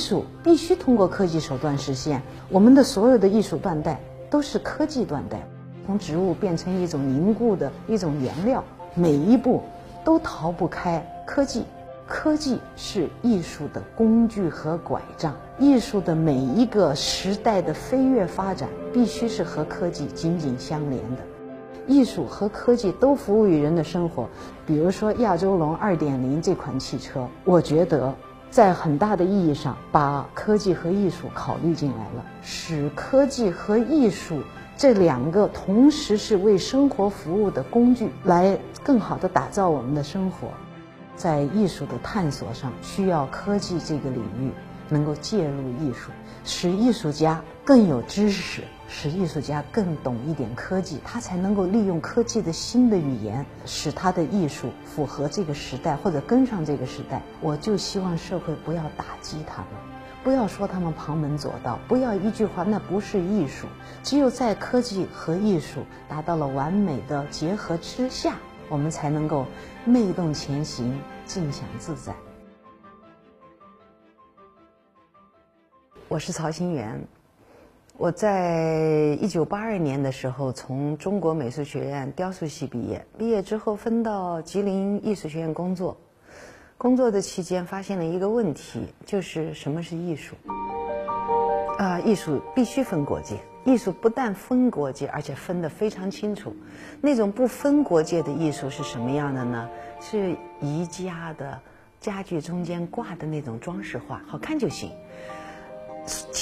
术必须通过科技手段实现。我们的所有的艺术断代都是科技断代，从植物变成一种凝固的一种原料，每一步都逃不开科技。科技是艺术的工具和拐杖，艺术的每一个时代的飞跃发展，必须是和科技紧紧相连的。艺术和科技都服务于人的生活。比如说亚洲龙二点零这款汽车，我觉得在很大的意义上把科技和艺术考虑进来了，使科技和艺术这两个同时是为生活服务的工具，来更好的打造我们的生活。在艺术的探索上，需要科技这个领域能够介入艺术，使艺术家更有知识，使艺术家更懂一点科技，他才能够利用科技的新的语言，使他的艺术符合这个时代或者跟上这个时代。我就希望社会不要打击他们，不要说他们旁门左道，不要一句话那不是艺术。只有在科技和艺术达到了完美的结合之下。我们才能够媚动前行，尽享自在。我是曹新元，我在一九八二年的时候从中国美术学院雕塑系毕业，毕业之后分到吉林艺术学院工作。工作的期间发现了一个问题，就是什么是艺术？啊，艺术必须分国界。艺术不但分国界，而且分得非常清楚。那种不分国界的艺术是什么样的呢？是宜家的家具中间挂的那种装饰画，好看就行。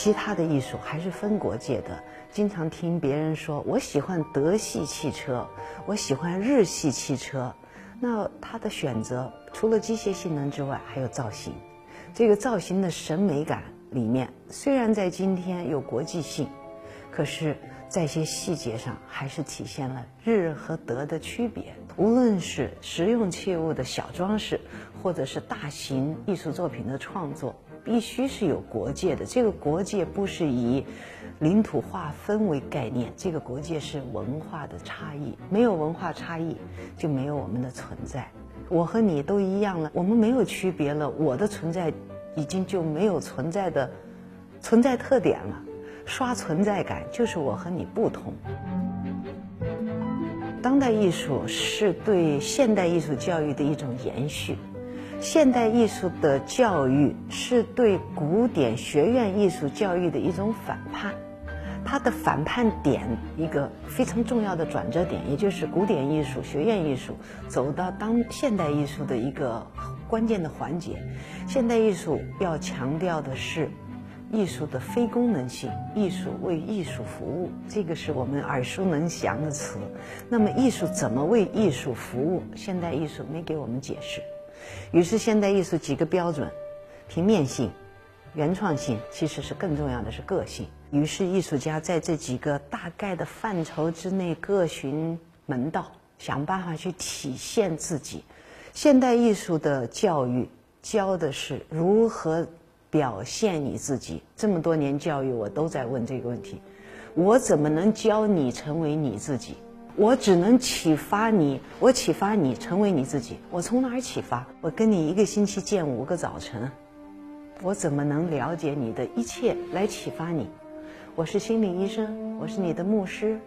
其他的艺术还是分国界的。经常听别人说，我喜欢德系汽车，我喜欢日系汽车。那他的选择除了机械性能之外，还有造型。这个造型的审美感里面，虽然在今天有国际性。可是，在一些细节上，还是体现了日和德的区别。无论是实用器物的小装饰，或者是大型艺术作品的创作，必须是有国界的。这个国界不是以领土划分为概念，这个国界是文化的差异。没有文化差异，就没有我们的存在。我和你都一样了，我们没有区别了，我的存在已经就没有存在的存在特点了。刷存在感就是我和你不同。当代艺术是对现代艺术教育的一种延续，现代艺术的教育是对古典学院艺术教育的一种反叛。它的反叛点一个非常重要的转折点，也就是古典艺术、学院艺术走到当现代艺术的一个关键的环节。现代艺术要强调的是。艺术的非功能性，艺术为艺术服务，这个是我们耳熟能详的词。那么，艺术怎么为艺术服务？现代艺术没给我们解释。于是，现代艺术几个标准：平面性、原创性，其实是更重要的是个性。于是，艺术家在这几个大概的范畴之内各寻门道，想办法去体现自己。现代艺术的教育教的是如何。表现你自己，这么多年教育我都在问这个问题：我怎么能教你成为你自己？我只能启发你，我启发你成为你自己。我从哪儿启发？我跟你一个星期见五个早晨，我怎么能了解你的一切来启发你？我是心理医生，我是你的牧师，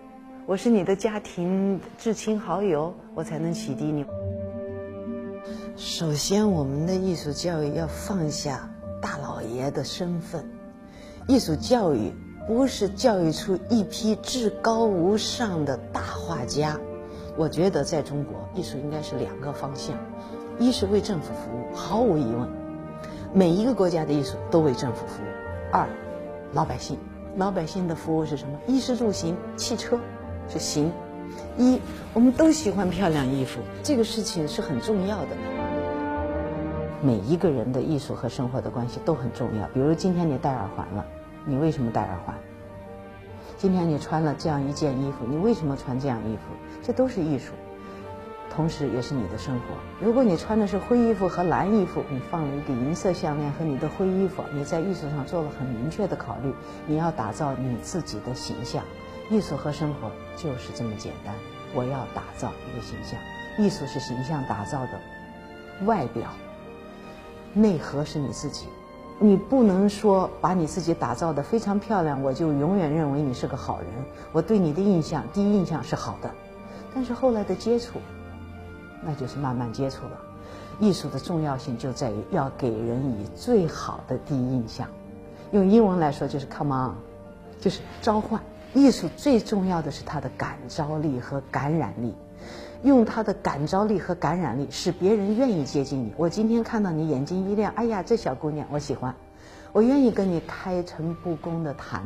我是你的家庭至亲好友，我才能启迪你。首先，我们的艺术教育要放下。大老爷的身份，艺术教育不是教育出一批至高无上的大画家。我觉得在中国，艺术应该是两个方向：一是为政府服务，毫无疑问，每一个国家的艺术都为政府服务；二，老百姓，老百姓的服务是什么？衣食住行，汽车是行。一，我们都喜欢漂亮衣服，这个事情是很重要的。每一个人的艺术和生活的关系都很重要。比如今天你戴耳环了，你为什么戴耳环？今天你穿了这样一件衣服，你为什么穿这样衣服？这都是艺术，同时也是你的生活。如果你穿的是灰衣服和蓝衣服，你放了一个银色项链和你的灰衣服，你在艺术上做了很明确的考虑，你要打造你自己的形象。艺术和生活就是这么简单。我要打造一个形象，艺术是形象打造的外表。内核是你自己，你不能说把你自己打造的非常漂亮，我就永远认为你是个好人。我对你的印象，第一印象是好的，但是后来的接触，那就是慢慢接触了。艺术的重要性就在于要给人以最好的第一印象。用英文来说就是 “come on”，就是召唤。艺术最重要的是它的感召力和感染力。用他的感召力和感染力，使别人愿意接近你。我今天看到你眼睛一亮，哎呀，这小姑娘我喜欢，我愿意跟你开诚布公的谈。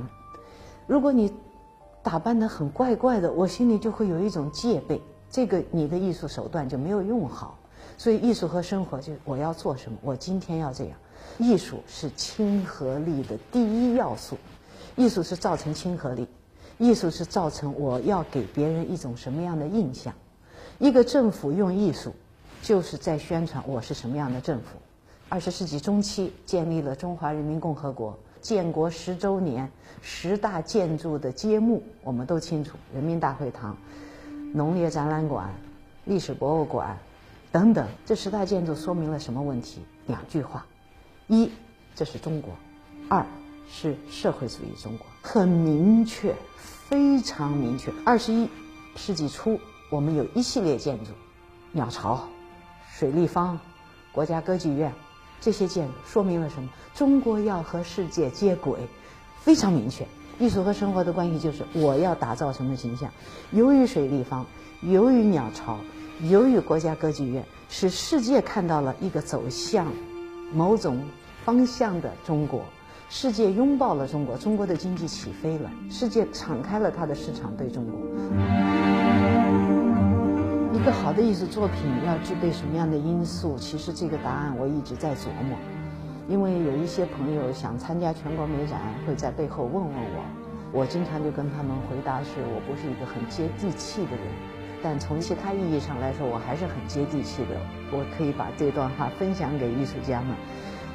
如果你打扮得很怪怪的，我心里就会有一种戒备，这个你的艺术手段就没有用好。所以艺术和生活就我要做什么，我今天要这样。艺术是亲和力的第一要素，艺术是造成亲和力，艺术是造成我要给别人一种什么样的印象。一个政府用艺术，就是在宣传我是什么样的政府。二十世纪中期建立了中华人民共和国，建国十周年，十大建筑的揭幕我们都清楚：人民大会堂、农业展览馆、历史博物馆等等。这十大建筑说明了什么问题？两句话：一，这是中国；二是社会主义中国。很明确，非常明确。二十一世纪初。我们有一系列建筑，鸟巢、水立方、国家歌剧院，这些建筑说明了什么？中国要和世界接轨，非常明确。艺术和生活的关系就是我要打造什么形象？由于水立方，由于鸟巢，由于国家歌剧院，使世界看到了一个走向某种方向的中国，世界拥抱了中国，中国的经济起飞了，世界敞开了它的市场对中国。一个好的艺术作品要具备什么样的因素？其实这个答案我一直在琢磨，因为有一些朋友想参加全国美展，会在背后问问我，我经常就跟他们回答是我不是一个很接地气的人，但从其他意义上来说，我还是很接地气的。我可以把这段话分享给艺术家们：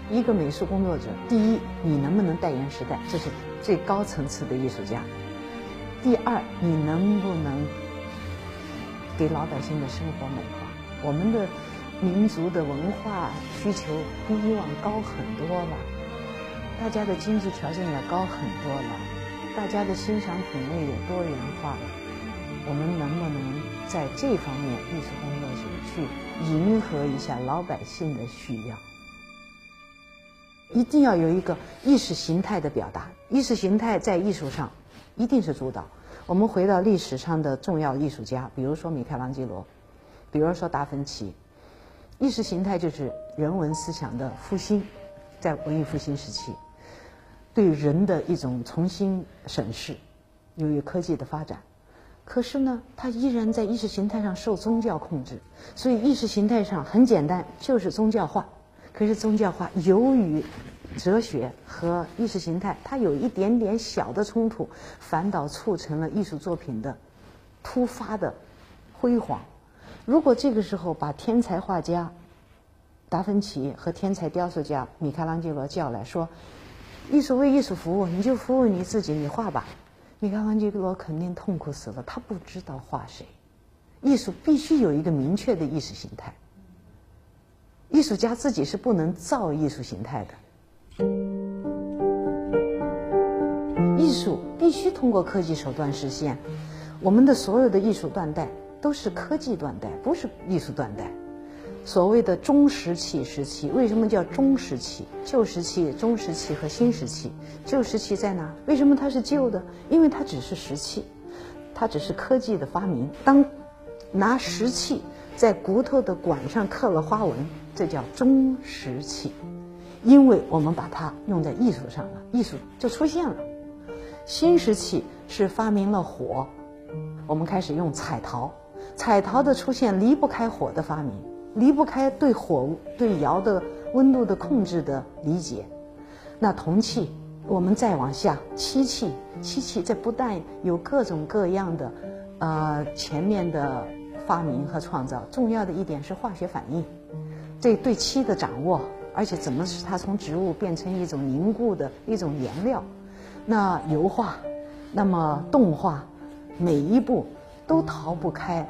一个美术工作者，第一，你能不能代言时代？这是最高层次的艺术家。第二，你能不能？给老百姓的生活美化，我们的民族的文化需求比以往高很多了，大家的经济条件也高很多了，大家的欣赏品味也多元化了。我们能不能在这方面艺术工作者去迎合一下老百姓的需要？一定要有一个意识形态的表达，意识形态在艺术上一定是主导。我们回到历史上的重要艺术家，比如说米开朗基罗，比如说达芬奇，意识形态就是人文思想的复兴，在文艺复兴时期，对人的一种重新审视。由于科技的发展，可是呢，它依然在意识形态上受宗教控制，所以意识形态上很简单，就是宗教化。可是宗教化由于哲学和意识形态，它有一点点小的冲突，反倒促成了艺术作品的突发的辉煌。如果这个时候把天才画家达芬奇和天才雕塑家米开朗基罗叫来说：“艺术为艺术服务，你就服务你自己，你画吧。”米开朗基罗肯定痛苦死了，他不知道画谁。艺术必须有一个明确的意识形态，艺术家自己是不能造艺术形态的。艺术必须通过科技手段实现。我们的所有的艺术断代都是科技断代，不是艺术断代。所谓的中石器时期，为什么叫中石器？旧石器、中石器和新石器。旧石器在哪？为什么它是旧的？因为它只是石器，它只是科技的发明。当拿石器在骨头的管上刻了花纹，这叫中石器。因为我们把它用在艺术上了，艺术就出现了。新石器是发明了火，我们开始用彩陶，彩陶的出现离不开火的发明，离不开对火对窑的温度的控制的理解。那铜器，我们再往下，漆器，漆器这不但有各种各样的，呃，前面的发明和创造，重要的一点是化学反应，这对漆的掌握。而且怎么使它从植物变成一种凝固的一种颜料？那油画，那么动画，每一步都逃不开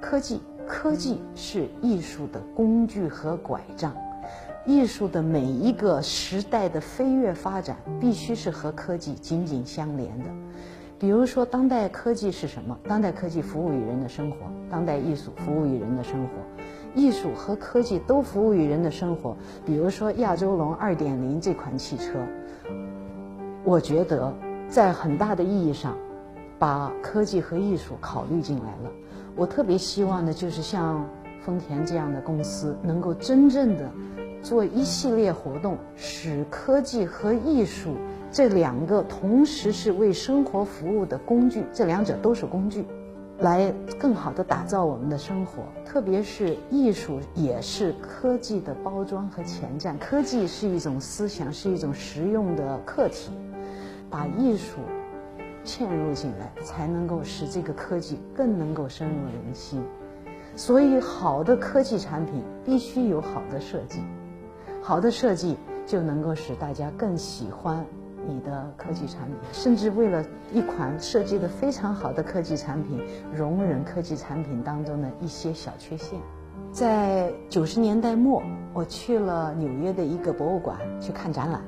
科技。科技是艺术的工具和拐杖。艺术的每一个时代的飞跃发展，必须是和科技紧紧相连的。比如说，当代科技是什么？当代科技服务于人的生活，当代艺术服务于人的生活，艺术和科技都服务于人的生活。比如说，亚洲龙二点零这款汽车，我觉得在很大的意义上，把科技和艺术考虑进来了。我特别希望的就是像丰田这样的公司，能够真正的做一系列活动，使科技和艺术。这两个同时是为生活服务的工具，这两者都是工具，来更好的打造我们的生活。特别是艺术也是科技的包装和前站，科技是一种思想，是一种实用的客体，把艺术嵌入进来，才能够使这个科技更能够深入人心。所以，好的科技产品必须有好的设计，好的设计就能够使大家更喜欢。你的科技产品，甚至为了一款设计的非常好的科技产品，容忍科技产品当中的一些小缺陷。在九十年代末，我去了纽约的一个博物馆去看展览。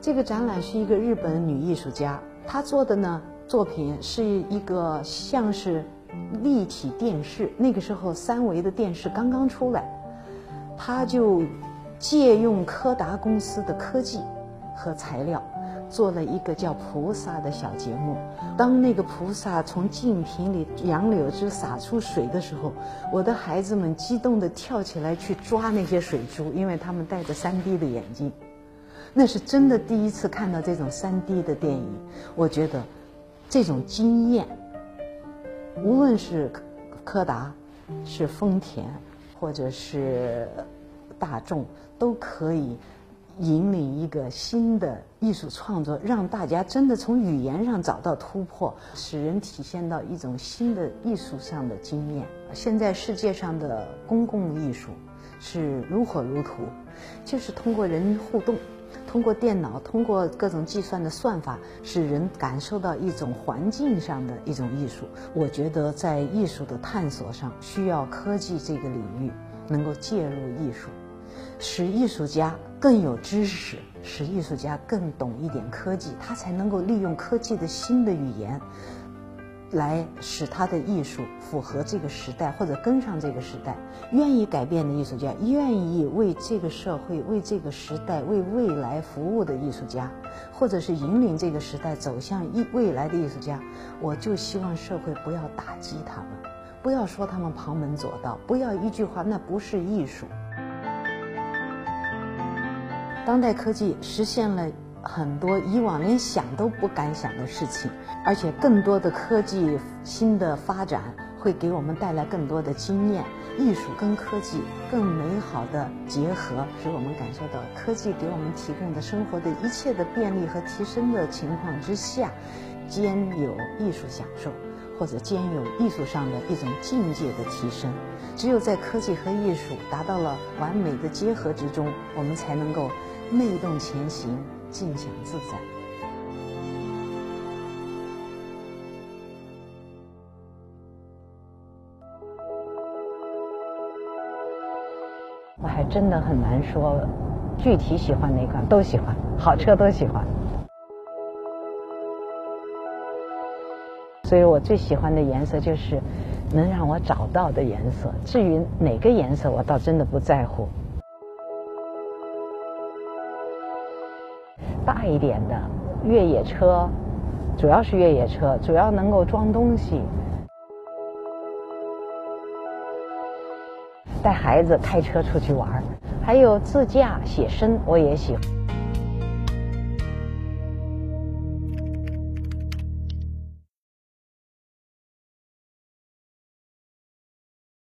这个展览是一个日本女艺术家，她做的呢作品是一个像是立体电视。那个时候三维的电视刚刚出来，她就借用柯达公司的科技和材料。做了一个叫菩萨的小节目。当那个菩萨从净瓶里杨柳枝洒出水的时候，我的孩子们激动地跳起来去抓那些水珠，因为他们戴着 3D 的眼镜。那是真的第一次看到这种 3D 的电影。我觉得这种经验，无论是柯达、是丰田，或者是大众，都可以。引领一个新的艺术创作，让大家真的从语言上找到突破，使人体现到一种新的艺术上的经验。现在世界上的公共艺术是如火如荼，就是通过人互动，通过电脑，通过各种计算的算法，使人感受到一种环境上的一种艺术。我觉得在艺术的探索上，需要科技这个领域能够介入艺术。使艺术家更有知识，使艺术家更懂一点科技，他才能够利用科技的新的语言，来使他的艺术符合这个时代或者跟上这个时代。愿意改变的艺术家，愿意为这个社会、为这个时代、为未来服务的艺术家，或者是引领这个时代走向一未来的艺术家，我就希望社会不要打击他们，不要说他们旁门左道，不要一句话那不是艺术。当代科技实现了很多以往连想都不敢想的事情，而且更多的科技新的发展会给我们带来更多的经验。艺术跟科技更美好的结合，使我们感受到科技给我们提供的生活的一切的便利和提升的情况之下，兼有艺术享受，或者兼有艺术上的一种境界的提升。只有在科技和艺术达到了完美的结合之中，我们才能够。内动前行，尽享自在。我还真的很难说，具体喜欢哪款都喜欢，好车都喜欢。所以我最喜欢的颜色就是能让我找到的颜色。至于哪个颜色，我倒真的不在乎。大一点的越野车，主要是越野车，主要能够装东西。带孩子开车出去玩，还有自驾写生，我也喜欢。